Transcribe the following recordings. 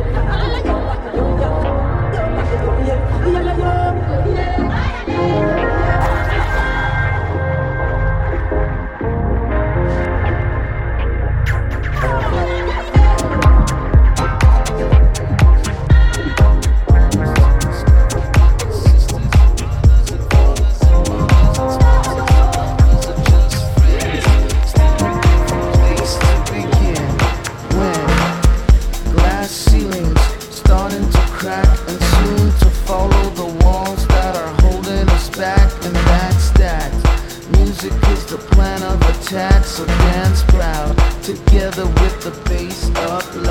Ha ha ha! Everything they've together with the it's just fear.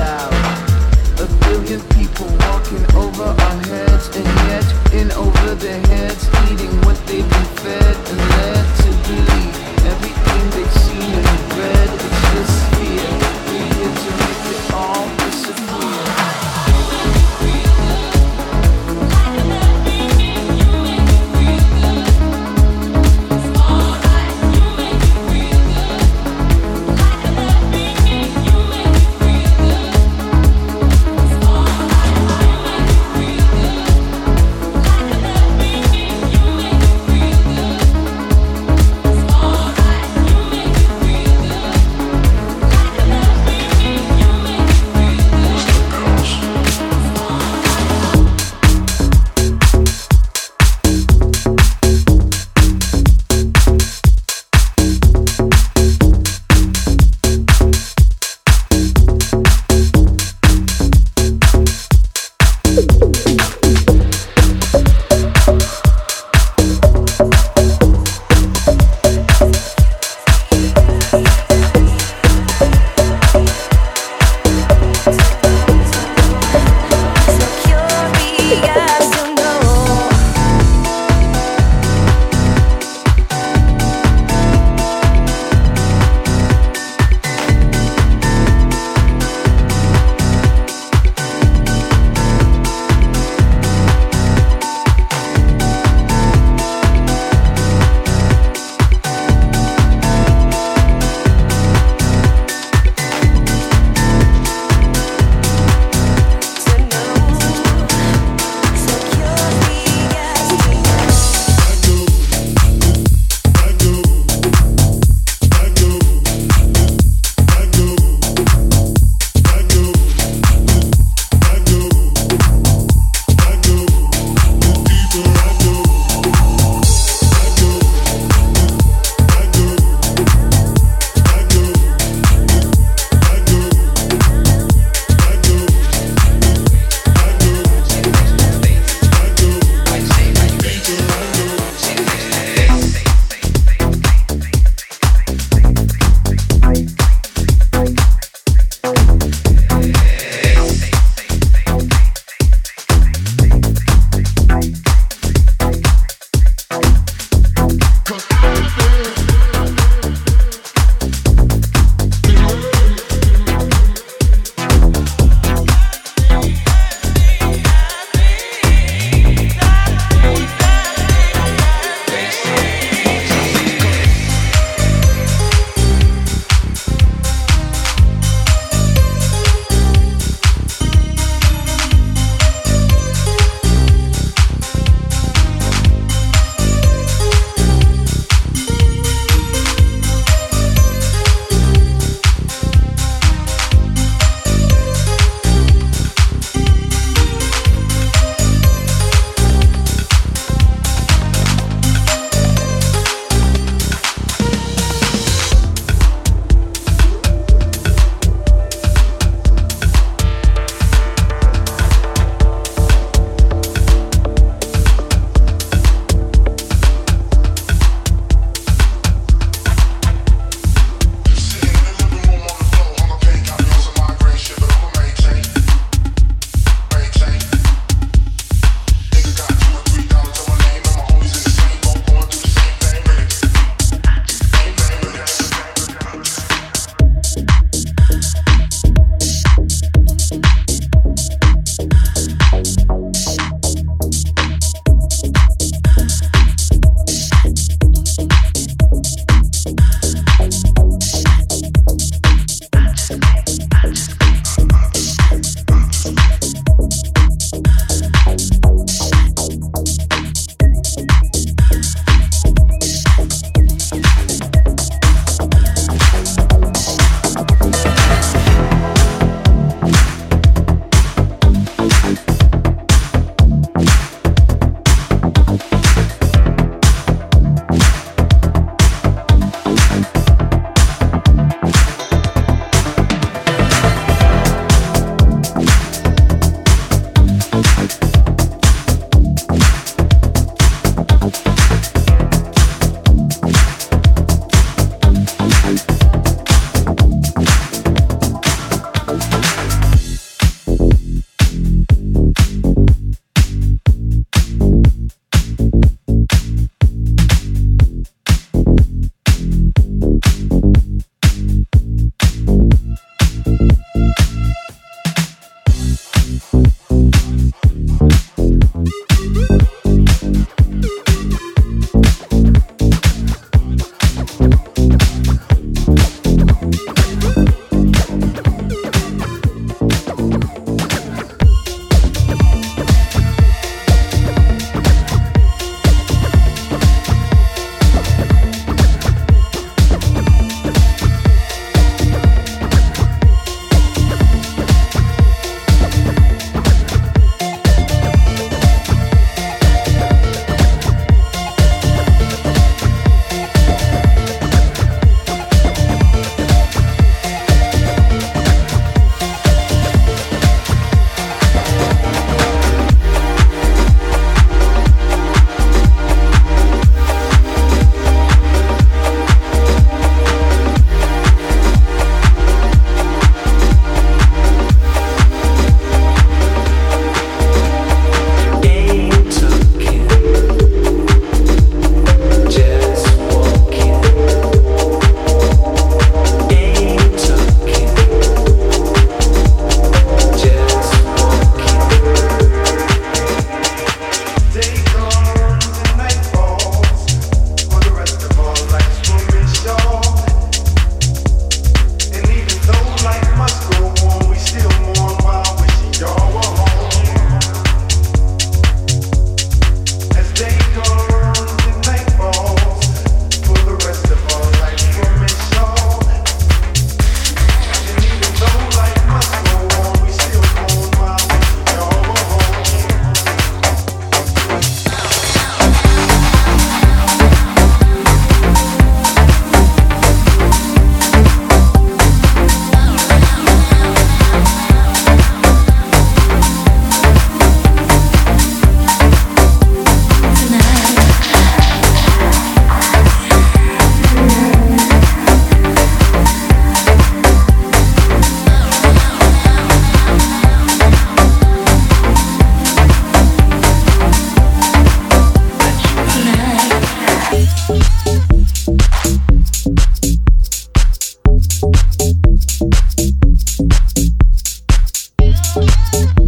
Thank